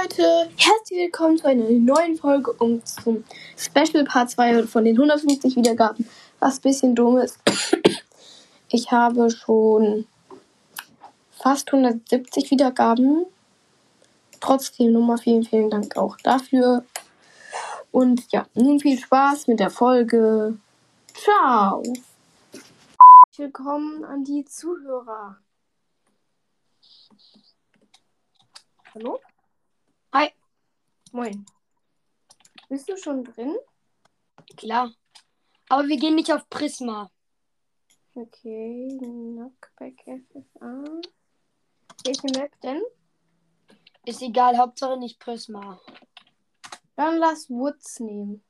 Leute, herzlich willkommen zu einer neuen Folge und zum Special Part 2 von den 150 Wiedergaben, was ein bisschen dumm ist. Ich habe schon fast 170 Wiedergaben. Trotzdem nochmal vielen, vielen Dank auch dafür. Und ja, nun viel Spaß mit der Folge. Ciao. Willkommen an die Zuhörer. Hallo? Moin. Bist du schon drin? Klar. Aber wir gehen nicht auf Prisma. Okay, Knockback FFA. Welche Map denn? Ist egal, Hauptsache nicht Prisma. Dann lass Woods nehmen.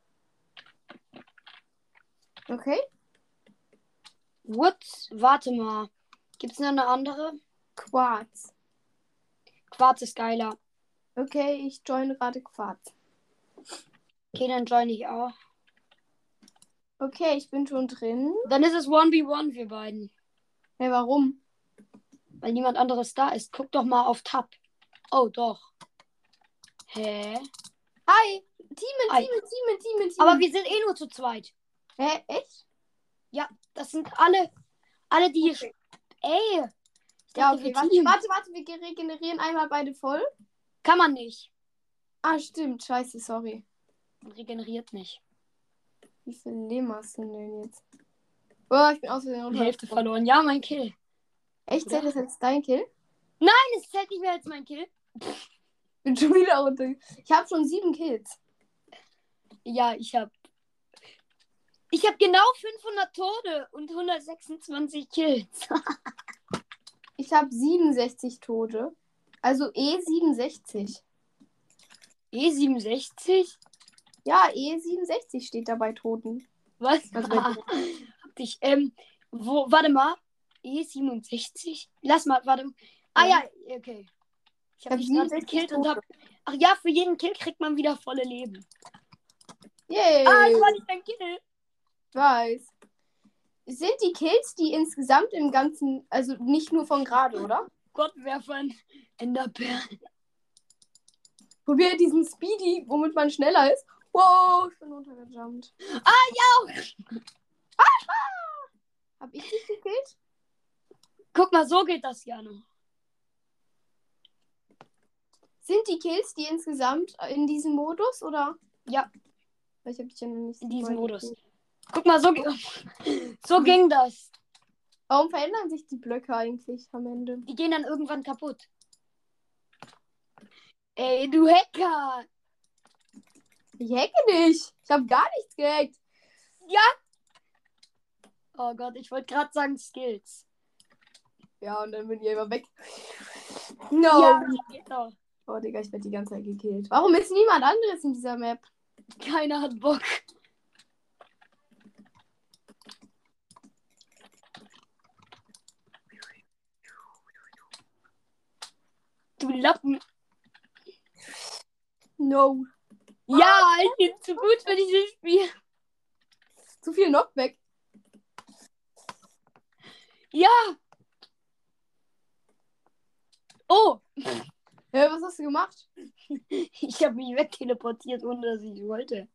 Okay? Woods, warte mal. Gibt's noch eine andere? Quarz. Quarz ist geiler. Okay, ich join gerade Quarz. Okay, dann join ich auch. Okay, ich bin schon drin. Dann ist es 1v1, wir beiden. Hey, warum? Weil niemand anderes da ist. Guck doch mal auf Tab. Oh, doch. Hä? Hi! Teamen, Hi. Teamen, Teamen, Teamen, Teamen. Aber wir sind eh nur zu zweit. Hä, echt? Ja, das sind alle. Alle, die. Okay. Ey! Ich Ja, dachte, okay, wir warte, warte, warte, wir regenerieren einmal beide voll. Kann man nicht. Ah, stimmt, scheiße, sorry. Man regeneriert nicht. Wie viel Leben hast du denn jetzt? Oh, ich bin aus Versehen Die. Hälfte verloren. Ja, mein Kill. Echt, zählt das jetzt dein Kill? Nein, es zählt nicht mehr als mein Kill. Bin schon wieder runter. Ich habe schon sieben Kills. Ja, ich hab. Ich hab genau 500 Tode und 126 Kills. Ich habe 67 Tote. Also E67. E67? Ja, E67 steht da bei Toten. Was? Also bei Hab dich, ähm, wo, warte mal. E67? Lass mal, warte. Ah ja, okay. Ich hab hab dich gerade 67 gekillt und hab. Ach ja, für jeden Kill kriegt man wieder volle Leben. Yay! Ah, ich war nicht dein Kill. weiß. Sind die Kills, die insgesamt im Ganzen, also nicht nur von gerade, oder? Gottwerfern, Enderperlen. Probier diesen Speedy, womit man schneller ist. Wow, ich bin runtergejumpt. Ah, ja! Hab ich dich gekillt? Guck mal, so geht das ja noch. Sind die Kills, die insgesamt in diesem Modus, oder? Ja. Ich hab dich ja noch nicht In diesem Modus. gekillt. Guck mal, so, so ging das. Warum verändern sich die Blöcke eigentlich am Ende? Die gehen dann irgendwann kaputt. Ey, du Hacker! Ich hacke nicht. Ich habe gar nichts gehackt. Oh Gott, ich wollte gerade sagen Skills. Ja, und dann bin ich immer weg. No. Ja, doch. Oh, Digga, ich werde die ganze Zeit gekillt. Warum ist niemand anderes in dieser Map? Keiner hat Bock. Du Lappen. No. Ja, ich bin zu gut für dieses Spiel. Zu viel Knockback. Ja. Oh, Ja, was hast du gemacht? ich habe mich wegteleportiert, ohne dass ich wollte.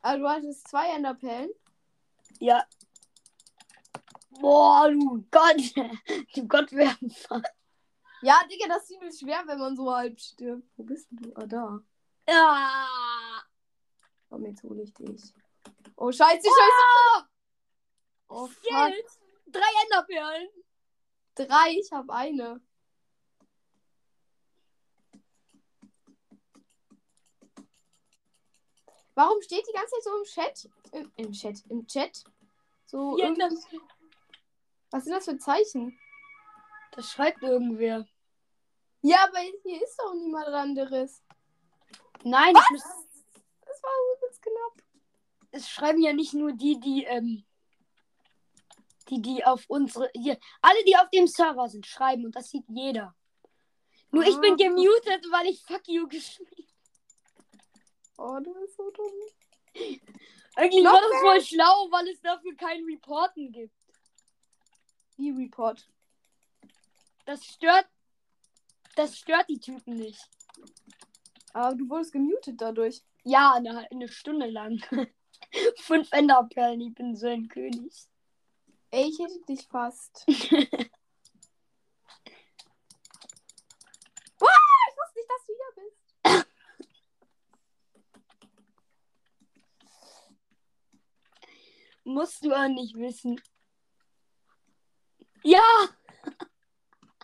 Ah, du hattest zwei Enderperlen. Ja. Boah, du Gott. Du Gottwerfer. Ja, Digga, das ist ziemlich schwer, wenn man so halb stirbt. Wo bist denn du? Ah, da. Ja. Komm, jetzt hole ich dich. Oh, scheiße, scheiße. Oh, fuck. Skills. Drei Enderperlen. Drei, ich habe eine. Warum steht die ganze Zeit so im Chat? Im, im Chat, im Chat? So, Ja, was sind das für Zeichen? das schreibt irgendwer. Ja, aber hier ist doch niemand anderes. Nein, ich muss, Das war übelst knapp. es schreiben ja nicht nur die, die, ähm, die, die auf unsere, hier, alle, die auf dem Server sind, schreiben und das sieht jeder. Nur ich bin Ah. gemutet, weil ich fuck you geschrieben Oh, du bist so dumm. Eigentlich war das voll schlau, weil es dafür kein Reporten gibt. Wie Report. Das stört, das stört die Typen nicht. Aber du wurdest gemutet dadurch. Ja, eine, eine Stunde lang. Fünf Enderperlen, ich bin so ein König. Ey, ich hätte dich fast. Boah, ich wusste nicht, dass du hier bist. Musst du auch nicht wissen. Ja!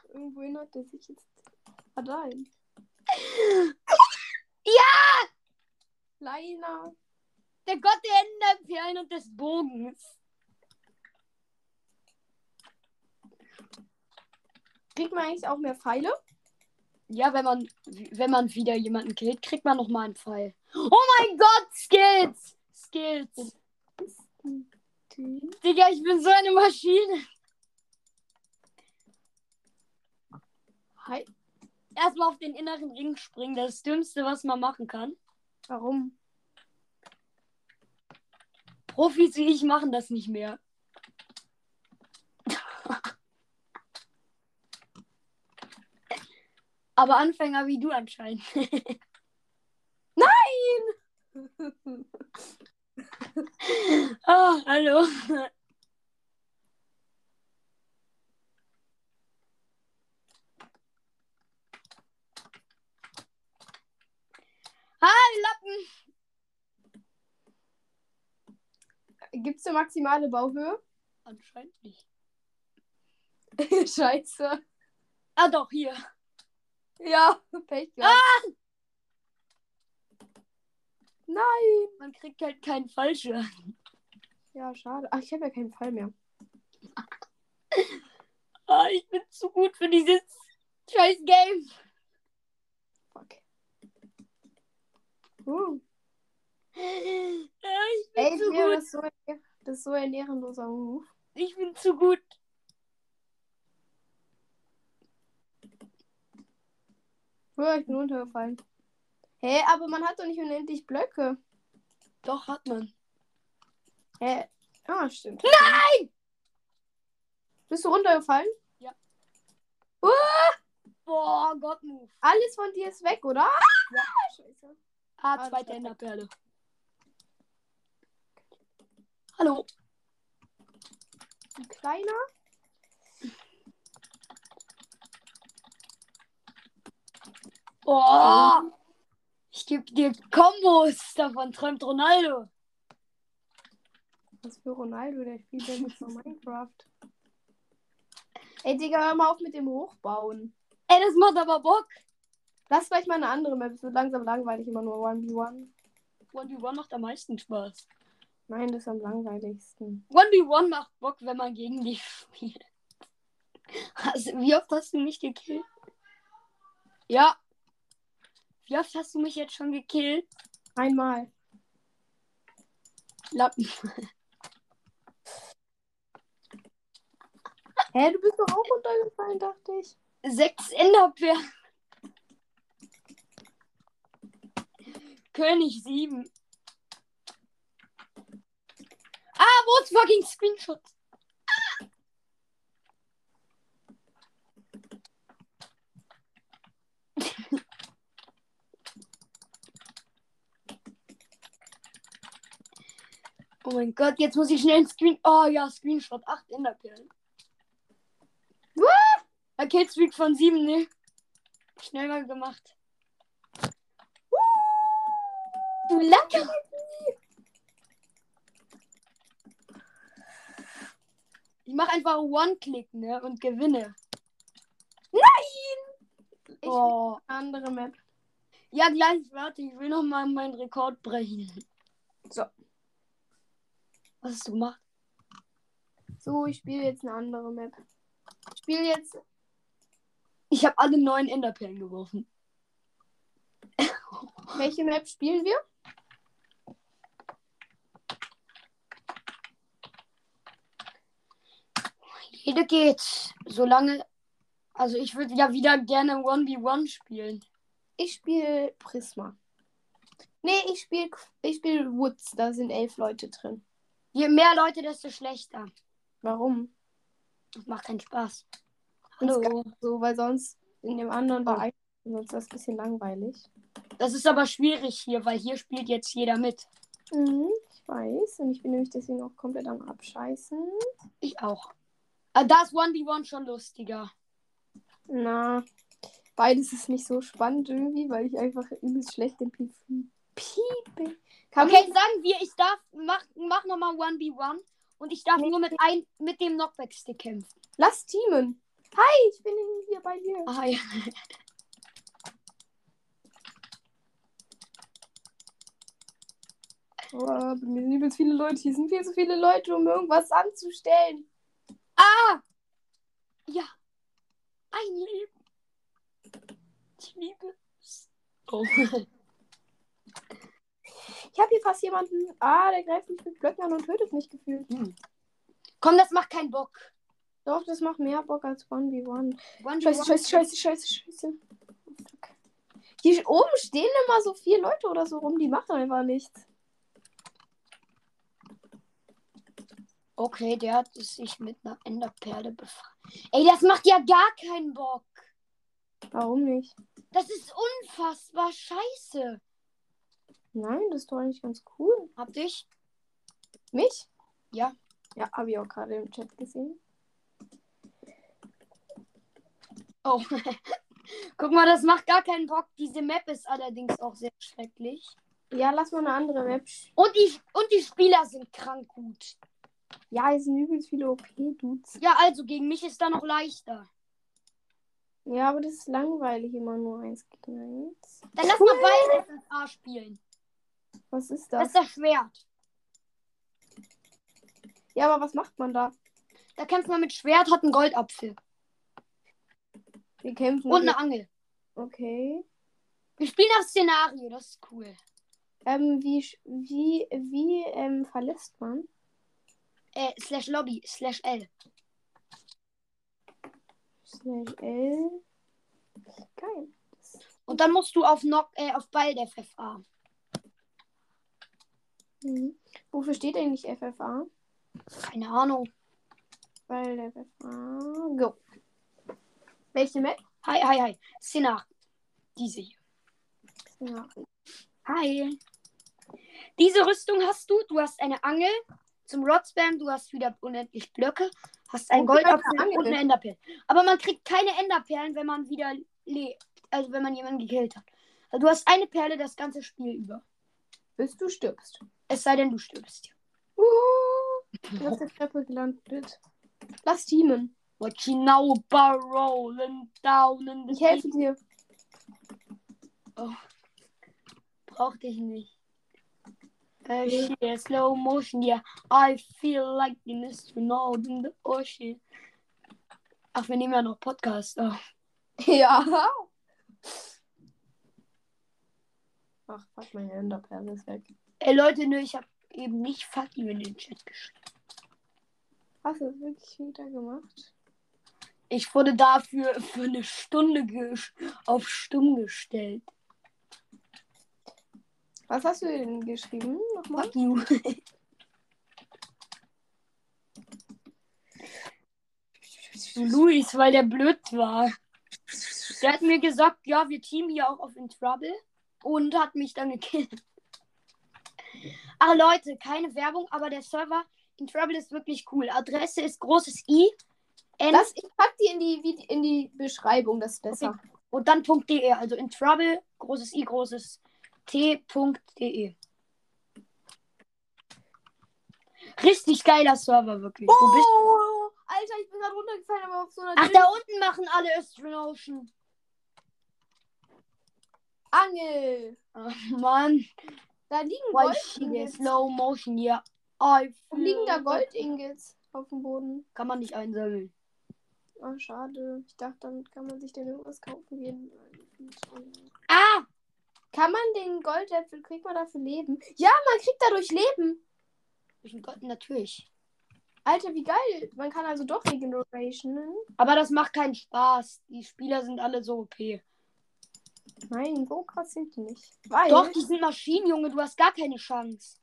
Irgendwo erinnert er sich jetzt allein. Ja! Kleiner. Der Gott der Enderperlen und des Bogens. Kriegt man eigentlich auch mehr Pfeile? Ja, wenn man, wenn man wieder jemanden killt, kriegt man nochmal einen Pfeil. Oh mein Gott, Skills! Skills. Digga, ich bin so eine Maschine. Hi. Erstmal auf den inneren Ring springen, das, ist das Dümmste, was man machen kann. Warum? Profis wie ich machen das nicht mehr. Aber Anfänger wie du anscheinend. Nein! oh, hallo. Hi, Lappen. Eine maximale Bauhöhe? Anscheinend nicht. Scheiße. Ah, doch, hier. Ja, Pech gehabt. Ah! Nein. Man kriegt halt keinen Fallschirm. Ja, schade. Ach, ich habe ja keinen Fall mehr. Ah, ich bin zu gut für dieses scheiß Game. Fuck. Uh. Ja, ich bin Ey, zu gut. das, ist so, das ist so ein ehrenloser Move. Ich bin zu gut. Oh, ich bin runtergefallen. Hä, aber man hat doch nicht unendlich Blöcke. Doch, hat man. Hä? Ah, stimmt. Nein! Bist du runtergefallen? Boah, Gott-Move. Alles von dir ist weg, oder? Ja. Scheiße. Ah, das zweite Enderperle. Hallo. Ein kleiner? Boah. Ich geb dir Kombos. Davon träumt Ronaldo. Was für Ronaldo, der spielt ja nicht so Minecraft. Ey, Digga, hör mal auf mit dem Hochbauen. Ey, das macht aber Bock. Lass vielleicht mal eine andere Map. Es wird langsam langweilig, immer nur 1v1. 1v1 macht am meisten Spaß. Nein, das ist am langweiligsten. 1v1 macht Bock, wenn man gegen dich spielt. Also, wie oft hast du mich gekillt? Ja. Wie oft hast du mich jetzt schon gekillt? Einmal. Lappen. Hä, du bist doch auch runtergefallen, dachte ich. Sechs Enderperlen. König sieben. Ah, wo ist fucking Screenshot? Oh mein Gott, jetzt muss ich schnell ein Screen. Oh ja, Screenshot. Acht Enderperlen. Ein Killstreak von sieben, ne? Schnell mal gemacht. Du Lacker! Ich mache einfach One-Click, ne? Und gewinne. Ich Oh. will eine andere Map. Ja, gleich, warte, ich will noch mal meinen Rekord brechen. So. Was hast du gemacht? So, ich spiele jetzt eine andere Map. Ich spiele jetzt. Ich habe alle neun Enderperlen geworfen. Welche Map spielen wir? Jede geht. Solange. Also ich würde ja wieder gerne 1v1 spielen. Ich spiele Prisma. Nee, ich spiele ich spiel Woods. Da sind elf Leute drin. Je mehr Leute, desto schlechter. Warum? Das macht keinen Spaß. Hallo. So, weil sonst in dem anderen war ein. Sonst ist das ein bisschen langweilig. Das ist aber schwierig hier, weil hier spielt jetzt jeder mit. Mhm, ich weiß. Und ich bin nämlich deswegen auch komplett am Abscheißen. Ich auch. Ah, da ist 1v1 schon lustiger. Na, beides ist nicht so spannend irgendwie, weil ich einfach übelst schlecht im PvP bin. Kann Okay, sagen wir, ich darf, mach, mach nochmal 1v1 und ich darf Nee. nur mit, ein, mit dem Knockback-Stick kämpfen. Lass teamen. Hi, ich bin hier bei dir. Ah, ja. Oh, mir sind übelst viele Leute. Hier sind viel zu viele Leute, um irgendwas anzustellen. Ah! Ja. Ein Leben. Ich liebe es. Oh. Ich habe hier fast jemanden. Ah, der greift mich mit Blöcken an und tötet mich gefühlt. Komm, das macht keinen Bock. Doch, das macht mehr Bock als 1v1. 1v1 Scheiße, scheiße, scheiße, scheiße, scheiße. Hier oben stehen immer so vier Leute oder so rum, die machen einfach nichts. Okay, der hat sich mit einer Enderperle befreit. Ey, das macht ja gar keinen Bock. Warum nicht? Das ist unfassbar scheiße. Nein, das ist doch eigentlich ganz cool. Hab dich? Mich? Ja. Ja, habe ich auch gerade im Chat gesehen. Oh. Guck mal, das macht gar keinen Bock. Diese Map ist allerdings auch sehr schrecklich. Ja, lass mal eine andere Map. Und die, und die Spieler sind krank gut. Ja, hier sind übelst viele OP-Dudes. Ja, also gegen mich ist da noch leichter. Ja, aber das ist langweilig, immer nur eins gegen eins. Dann lass mal beide FFA spielen. Was ist Das das? ist das Schwert. Ja, aber was macht man da? Da kämpft man mit Schwert, hat einen Goldapfel. Wir kämpfen. Und eine Angel. Okay. Wir spielen das Szenario, das ist cool. Ähm, wie, wie, wie ähm, verlässt man? Äh, slash Lobby, slash L. Slash L. Geil. Und dann musst du auf, Knock, äh, auf Ball der FFA. Mhm. Wofür steht eigentlich FFA? Keine Ahnung. Weil der FFA. Go. Welche Map? Hi, hi, hi. Szenario. Diese hier. Ja. Hi. Diese Rüstung hast du. Du hast eine Angel zum Rodspam. Du hast wieder unendlich Blöcke. Hast Wofür Goldapfel eine und eine Enderperle. Aber man kriegt keine Enderperlen, wenn man wieder lebt. Also wenn man jemanden gekillt hat. Also du hast eine Perle das ganze Spiel über. Bis du stirbst. Es sei denn, du stirbst. Uh, ich bin auf der Treppe gelandet. Lass teamen. What you know about rolling down in the Ich helfe dir. Brauch dich nicht. Uh, shit, slow motion, yeah. I feel like an astronaut in the ocean. Ach, wir nehmen ja noch Podcast auf. Ja. Ach, fuck, meine Enderperle ist weg. Ey, Leute, nö, ich habe eben nicht fuck you in den Chat geschrieben. Hast du das wirklich wieder gemacht? Ich wurde dafür für eine Stunde gesch- auf stumm gestellt. Was hast du denn geschrieben? Nochmal? Fuck you. Luis, weil der blöd war. Der hat mir gesagt, ja, wir teamen hier auch auf In Trouble und hat mich dann gekillt. Ach Leute, keine Werbung, aber der Server In Trouble ist wirklich cool. Adresse ist großes I, N Das, ich pack die in die, in die Beschreibung, das ist besser. und dann .de, also In Trouble, großes I, großes T.de. Richtig geiler Server, wirklich. Wo bist du? Oh, Alter, ich bin gerade runtergefallen, aber auf so einer Ach, dünnen da unten machen alle Astronotion. Angel. Ach, Mann. Da liegen? Gold-Ingots. Slow motion, ja. Wo liegen da Gold-Ingots auf dem Boden? Kann man nicht einsammeln. Oh, schade. Ich dachte, damit kann man sich dann irgendwas kaufen. Ein... Ah! Kann man den Goldäpfel, kriegt man dafür Leben? Ja, man kriegt dadurch Leben. Ich bin Gott, natürlich. Alter, wie geil. Man kann also doch Regenerationen. Aber das macht keinen Spaß. Die Spieler sind alle so OP. Nein, so krass sind die nicht. Weil, Doch, die sind Maschinen, Junge. Du hast gar keine Chance.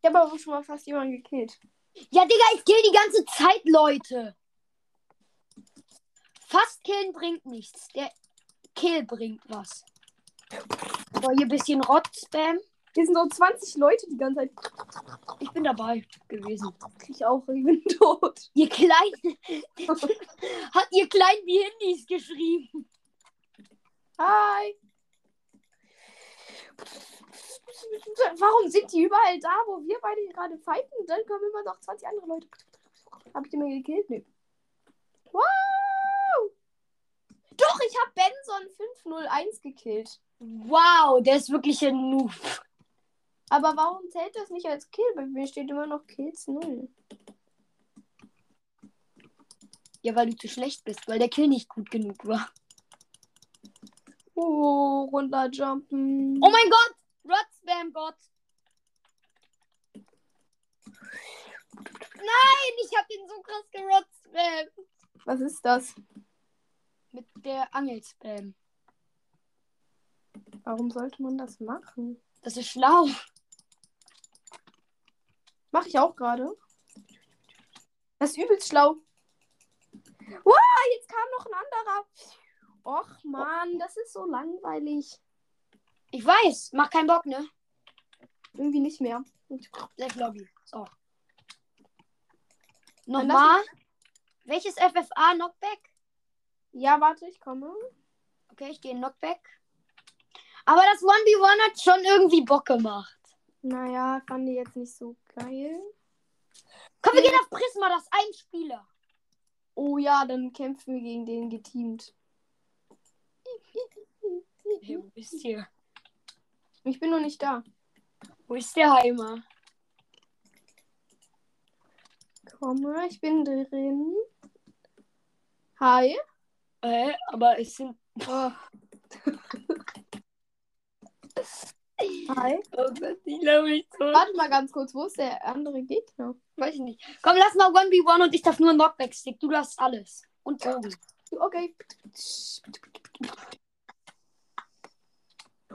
ich habe aber schon mal fast jemanden gekillt. Ja, Digga, ich kill die ganze Zeit, Leute. Fast killen bringt nichts. Der Kill bringt was. Hier ein bisschen Rot-Spam. Hier sind so 20 Leute die ganze Zeit. Ich bin dabei gewesen. Ich auch, ich bin tot. Ihr kleinen. Hat ihr kleinen wie Handys geschrieben. Hi. Warum sind die überall da, wo wir beide gerade fighten? Dann kommen immer noch 20 andere Leute. Hab ich die mal gekillt? Nee. Wow! Doch, ich habe Benson 501 gekillt. Wow, der ist wirklich ein Noob. Aber warum zählt das nicht als Kill? Bei mir steht immer noch Kills 0. Ja, weil du zu schlecht bist, weil der Kill nicht gut genug war. Oh, runterjumpen. Oh mein Gott! Rot-Spam Gott! Nein, ich hab ihn so krass gerot-spam. Was ist das? Mit der Angel-Spam. Warum sollte man das machen? Das ist schlau. Mache ich auch gerade. Das ist übelst schlau. Wow, jetzt kam noch ein anderer. Och man, das ist so langweilig. Ich weiß, mach keinen Bock, ne? Irgendwie nicht mehr. Safe Lobby. So. Nochmal. Welches FFA Knockback? Ja, warte, ich komme. Okay, ich gehe in Knockback. Aber das 1v1 hat schon irgendwie Bock gemacht. Naja, fand ich jetzt nicht so geil. Komm, wir gehen auf Prisma, das ist ein Spieler. Oh ja, dann kämpfen wir gegen den geteamt. Hey, wo bist ihr? Ich bin noch nicht da. Wo ist der Heimer? Komme, ich bin drin. Hi. Äh, aber es sind. Oh. Hi. Oh ich glaube nicht so. Warte mal ganz kurz, wo ist der andere Gegner? Weiß ich nicht. Komm, lass mal 1v1 und ich darf nur Knockback-Stick. Du darfst alles. Und Bogen. Okay.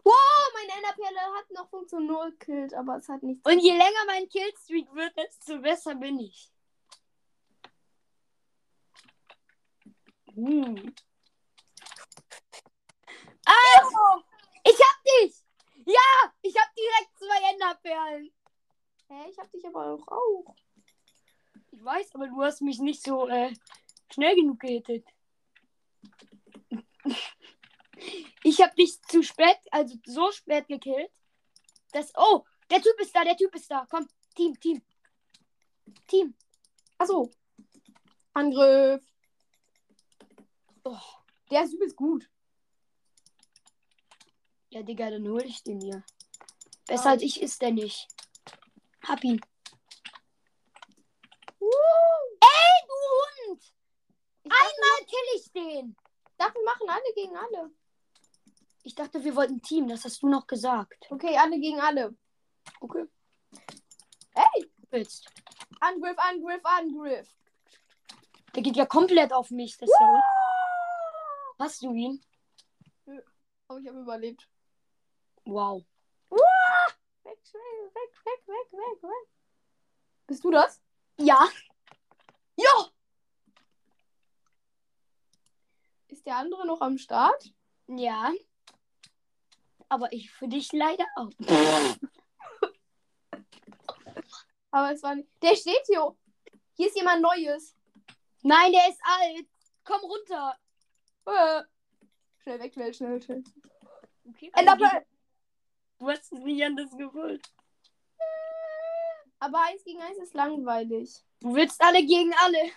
Wow, meine Enderperle hat noch Funktion 0 killt, aber es hat nichts. Und je länger mein Killstreak wird, desto besser bin ich. Hm. Ah! Ich hab dich! Ja! Ich hab direkt zwei Enderperlen. Hä, ich hab dich aber auch. auch. Ich weiß, aber du hast mich nicht so äh, schnell genug gehittet. Ich hab dich zu spät, also so spät gekillt. Das. Oh, der Typ ist da, der Typ ist da. Komm, Team, Team. Team. Achso. Angriff. Oh. Der ist übelst gut. Ja, Digga, dann hol ich den hier. Besser Ah. als ich ist der nicht. Hab ihn. Uh, Ey, du Hund! Einmal kill ich den. ich dachte, wir machen alle gegen alle. Ich dachte, wir wollten Team, das hast du noch gesagt. Okay, alle gegen alle. Okay. Ey! Willst. Angriff, Angriff, Angriff. Der geht ja komplett auf mich. Das ist ja... Hast du ihn? Oh, ich habe überlebt. Wow. Weg, schnell, weg, weg, weg, weg, weg. Bist du das? Ja. Ja. Ist der andere noch am Start? Ja. Aber ich für dich leider auch. Aber es war nicht. Der steht hier. Hier ist jemand Neues. Nein, der ist alt. Komm runter. Äh. Schnell weg, schnell, schnell, schnell. Okay, Enderpearl! Du hast es nicht anders gewollt. Aber eins gegen eins ist langweilig. Du willst alle gegen alle.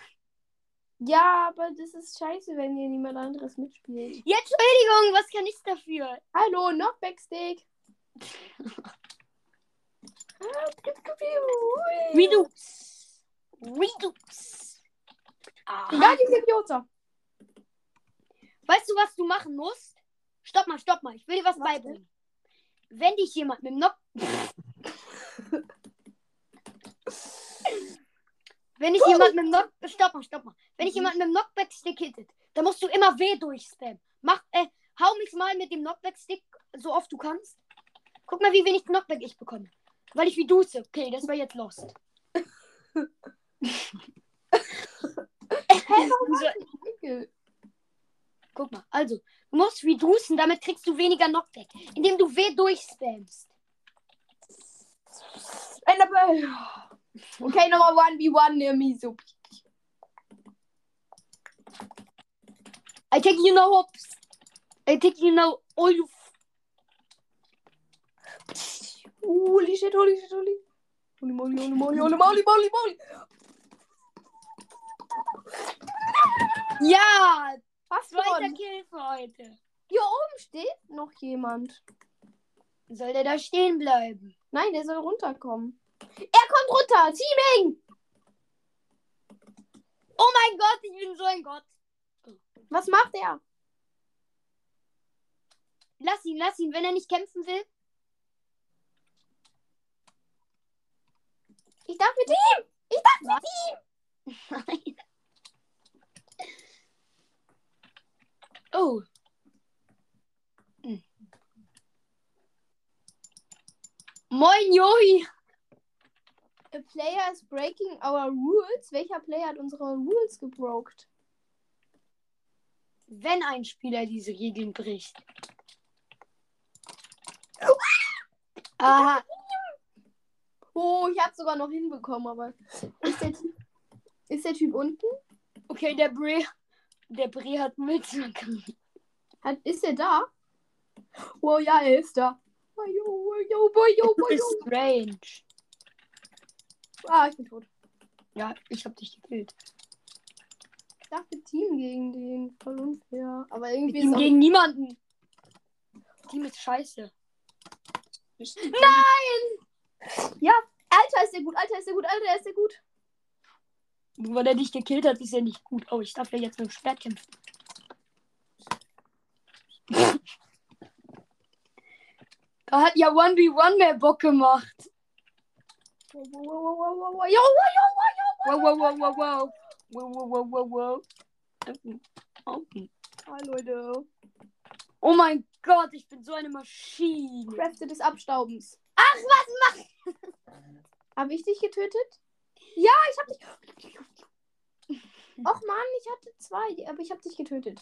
Ja, aber das ist scheiße, wenn hier niemand anderes mitspielt. Ja, Entschuldigung, was kann ich dafür? Hallo, Knockback-Stick. Redux. Redux. Ah. Egal, die Symbiote. Weißt du, was du machen musst? Stopp mal, stopp mal. Ich will dir was Was beibringen. Wenn dich jemand mit dem Knock... Wenn dich jemand mit dem Knock... Stopp mal, stopp mal. Wenn dich Mhm. jemand mit dem Knockback-Stick hittet, dann musst du immer W durchspammen. Mach, äh, hau mich mal mit dem Knockback-Stick so oft du kannst. Guck mal, wie wenig Knockback ich bekomme. Weil ich wie duze. Okay, das war jetzt lost. Hä, warum So? Guck mal, also, Du musst reducen, damit kriegst du weniger Knockback. Indem du W durchspammst. Okay, nochmal 1v1 near me. So. I take you now hops. I take you now all you. Holy shit, holy shit, holy. Holy moly, holy moly, holy moly, moly, moly. Ja, Was zweiter Kill für heute. Hier oben steht noch jemand. Soll der da stehen bleiben? Nein, der soll runterkommen. Er kommt runter. Teaming. Oh mein Gott, ich bin so ein Gott. Was macht er? Lass ihn, lass ihn, wenn er nicht kämpfen will. Ich darf mit ihm. Ich darf mit ihm. Nein. Oh. Hm. Moin, Johi. A player is breaking our rules. Welcher Player hat unsere Rules gebroken? Wenn ein Spieler diese Regeln bricht. Aha. Oh, ich hab's sogar noch hinbekommen, aber ist der, Typ- ist der Typ unten? Okay, der Bre, der Bre hat mit. Hat, ist er da? Oh ja, er ist da. Oh, yo, yo, boy, yo, boy, yo. strange. Ah, ich bin tot. Ja, ich hab dich gekillt. Ich dachte Team gegen den. Voll unfair. Aber irgendwie Team gegen niemanden. Team ist scheiße. Alter, ist der gut, Alter, ist der gut, Alter, ist der gut. Weil er dich gekillt hat, ist er nicht gut. Oh, ich darf ja jetzt mit dem Schwert kämpfen. da hat ja 1v1 mehr Bock gemacht. Wow, wow, wow, wow, wow, wow. Wow, wow, wow. Wow, wow, wow, wow. Ah, Leute. oh mein Gott, ich bin so eine Maschine. Kräfte des Abstaubens. Ach, was mach? Habe ich dich getötet? Ja, ich hab dich. Mann, ich hatte zwei, aber ich hab dich getötet.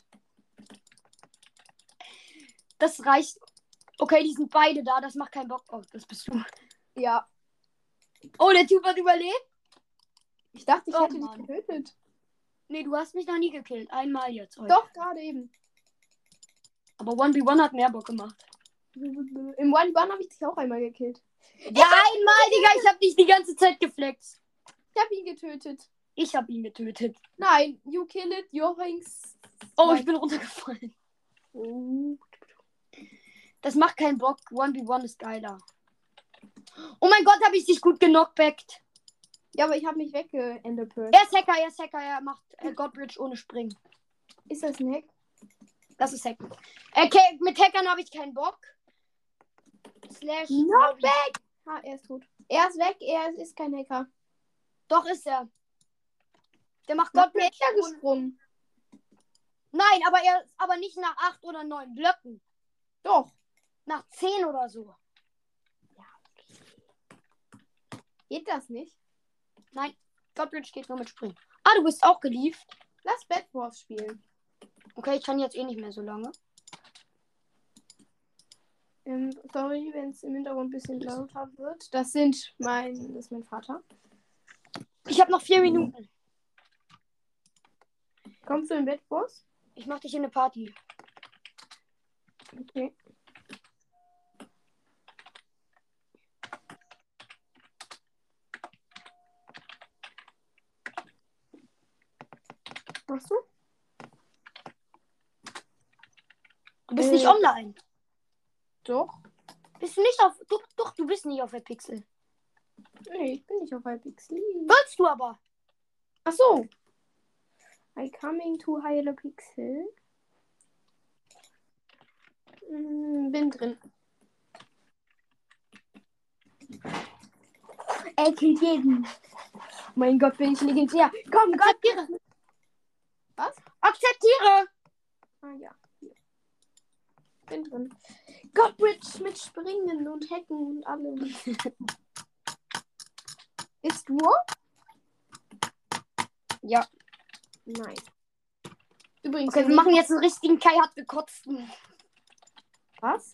Das reicht. Okay, die sind beide da. Das macht keinen Bock. Oh, das bist du. Ja. Oh, der Typ hat überlebt. Ich dachte, ich Oh, hätte Mann. dich getötet. Nee, du hast mich noch nie gekillt. Einmal jetzt. Heute. Doch, gerade eben. Aber 1v1 hat mehr Bock gemacht. Im One One habe ich dich auch einmal gekillt. Ja, einmal, Digga. Ich hab dich die ganze Zeit geflext. Ich habe ihn getötet. Ich hab ihn getötet. Nein, you kill it, Jorings. Oh, ich bin runtergefallen. Oh. Das macht keinen Bock. 1v1 ist geiler. Oh mein Gott, habe ich dich gut genockbackt. Ja, aber ich habe mich weggeenderpört. Er ist Hacker, er ist Hacker. Er macht äh, Godbridge ohne Springen. Ist das ein Hack? Das ist Hacken. Okay, mit Hackern habe ich keinen Bock. Slash. Knockback! Ah, er ist tot. Er ist weg, er ist kein Hacker. Doch, ist er. Der macht Gott, ohne- gesprungen. Nein, aber er ist aber nicht nach acht oder neun Blöcken. Doch. Nach zehn oder so. Geht das nicht? Nein, Godbridge geht nur mit Springen. Ah, du bist auch gelieft. Lass Bad Wars spielen. Okay, ich kann jetzt eh nicht mehr so lange. Ähm, sorry, wenn es im Hintergrund ein bisschen lauter wird. Das sind mein, das ist mein Vater. Ich habe noch vier Minuten. Kommst du in Bad Wars? Ich mach dich in eine Party. Okay. Machst du? Du bist Äh. nicht online. Doch. Bist du nicht auf. Doch, doch, du bist nicht auf der Pixel. Nee, ich bin nicht auf Hypixel. Willst du aber? Ach so. I coming to Hypixel. Hm, bin drin. Er killt jeden. Mein Gott, bin ich legendär. Komm, Gott. Akzeptiere. Was? Akzeptiere. Ah ja. Hier. Bin drin. Godbridge mit Springen und Hacken und allem. Ist War? Ja. Nein. Übrigens, Okay, wir machen jetzt einen richtigen Kai hat gekotzt. was?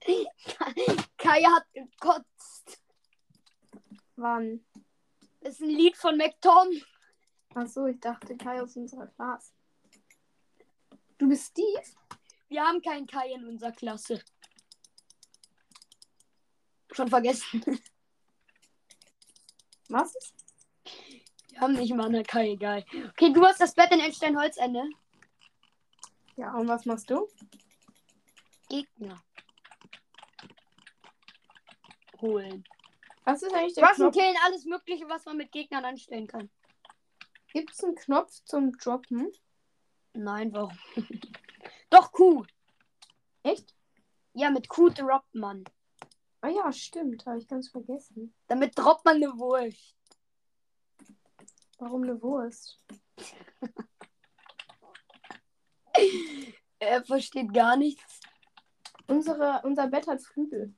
Kai hat gekotzt. Wann? Das ist ein Lied von McTom. Achso, ich dachte Kai aus unserer Klasse. Du bist Steve? Wir haben keinen Kai in unserer Klasse. Schon vergessen. Was ist? Wir haben nicht mal eine Kai, egal. Okay, du hast das Bett in Elstein Holzende. Ja, und was machst du? Gegner. Holen. Was ist eigentlich der Waffen Knopf? killen, alles Mögliche, was man mit Gegnern anstellen kann. Gibt es einen Knopf zum Droppen? Nein, warum? Doch, Q. Echt? Ja, mit Q droppt man. Ah ja, stimmt. Habe ich ganz vergessen. Damit droppt man eine Wurst. Warum eine Wurst? Er versteht gar nichts. Unsere, unser Bett hat Flügel.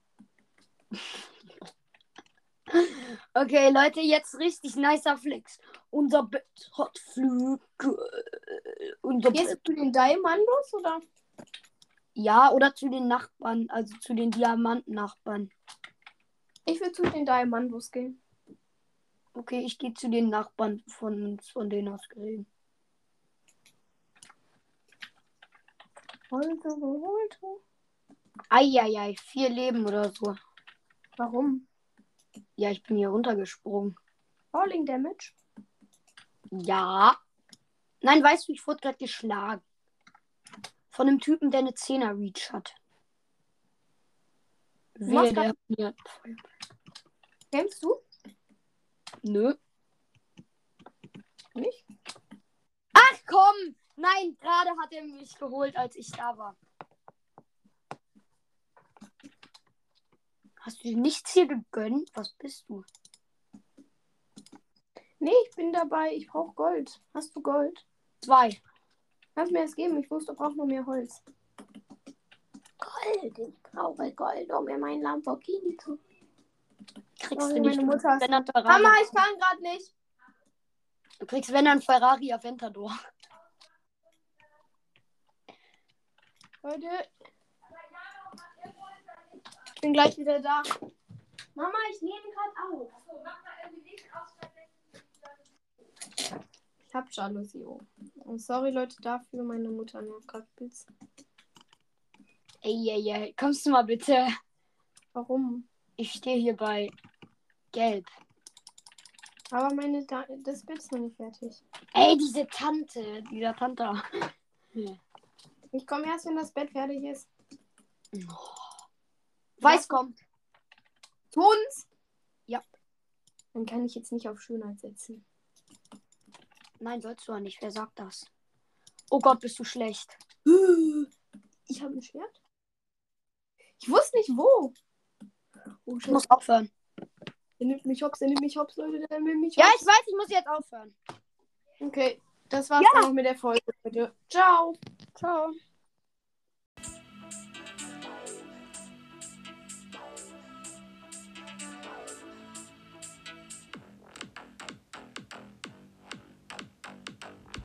Okay, Leute, jetzt richtig nicer Flex. Unser Bett hat Flügel. Unser Gehst Bett. du zu den Diamandos oder? Ja, oder zu den Nachbarn, also zu den Diamantennachbarn. Ich will zu den Diamandos gehen. Okay, ich gehe zu den Nachbarn von uns, von denen aus gesehen. Holte, holte. Eieiei, vier Leben oder so. Warum? Ja, ich bin hier runtergesprungen. Falling Damage? Ja. Nein, weißt du, ich wurde gerade geschlagen. Von einem Typen, der eine 10er Reach hat. Wehe, der hat mir. Kämpfst du? Nö. Nicht? Ach komm! Nein, gerade hat er mich geholt, als ich da war. Hast du dir nichts hier gegönnt? Was bist du? Nee, ich bin dabei. Ich brauche Gold. Hast du Gold? Zwei. Kannst mir das geben? Ich wusste, ich brauche noch mehr Holz. Gold. Ich brauche Gold, um mir meinen Lamborghini zu. Kriegst Sorry, du nicht. meine Mutter wenn dann Ferrari. Mama, ich kann gerade nicht. Du kriegst wenn dann Ferrari Aventador. Leute. Ich bin gleich wieder da. Mama, ich nehme gerade auf. Ich hab Jalousie. oh. Und sorry, Leute, dafür. Meine Mutter nervt gerade Blitz. Ey, ey, ey. Kommst du mal bitte? Warum? Ich stehe hier bei Gelb. Aber meine da das Bild ist noch nicht fertig. Ey, diese Tante. Dieser Tante. Hier. Ich komme erst, wenn das Bett fertig ist. Weiß kommt. Zu uns? Ja. Dann kann ich jetzt nicht auf Schönheit setzen. Nein, sollst du auch nicht. Wer sagt das? Oh Gott, bist du schlecht. Ich habe ein Schwert? Ich wusste nicht wo. Oh, Ich muss aufhören. Der nimmt mich hops, der nimmt mich hops, Leute, der nimmt mich Ja, hops. ich weiß, ich muss jetzt aufhören. Okay, das war's Ja. dann noch mit der Folge, Leute. Ciao. Ciao.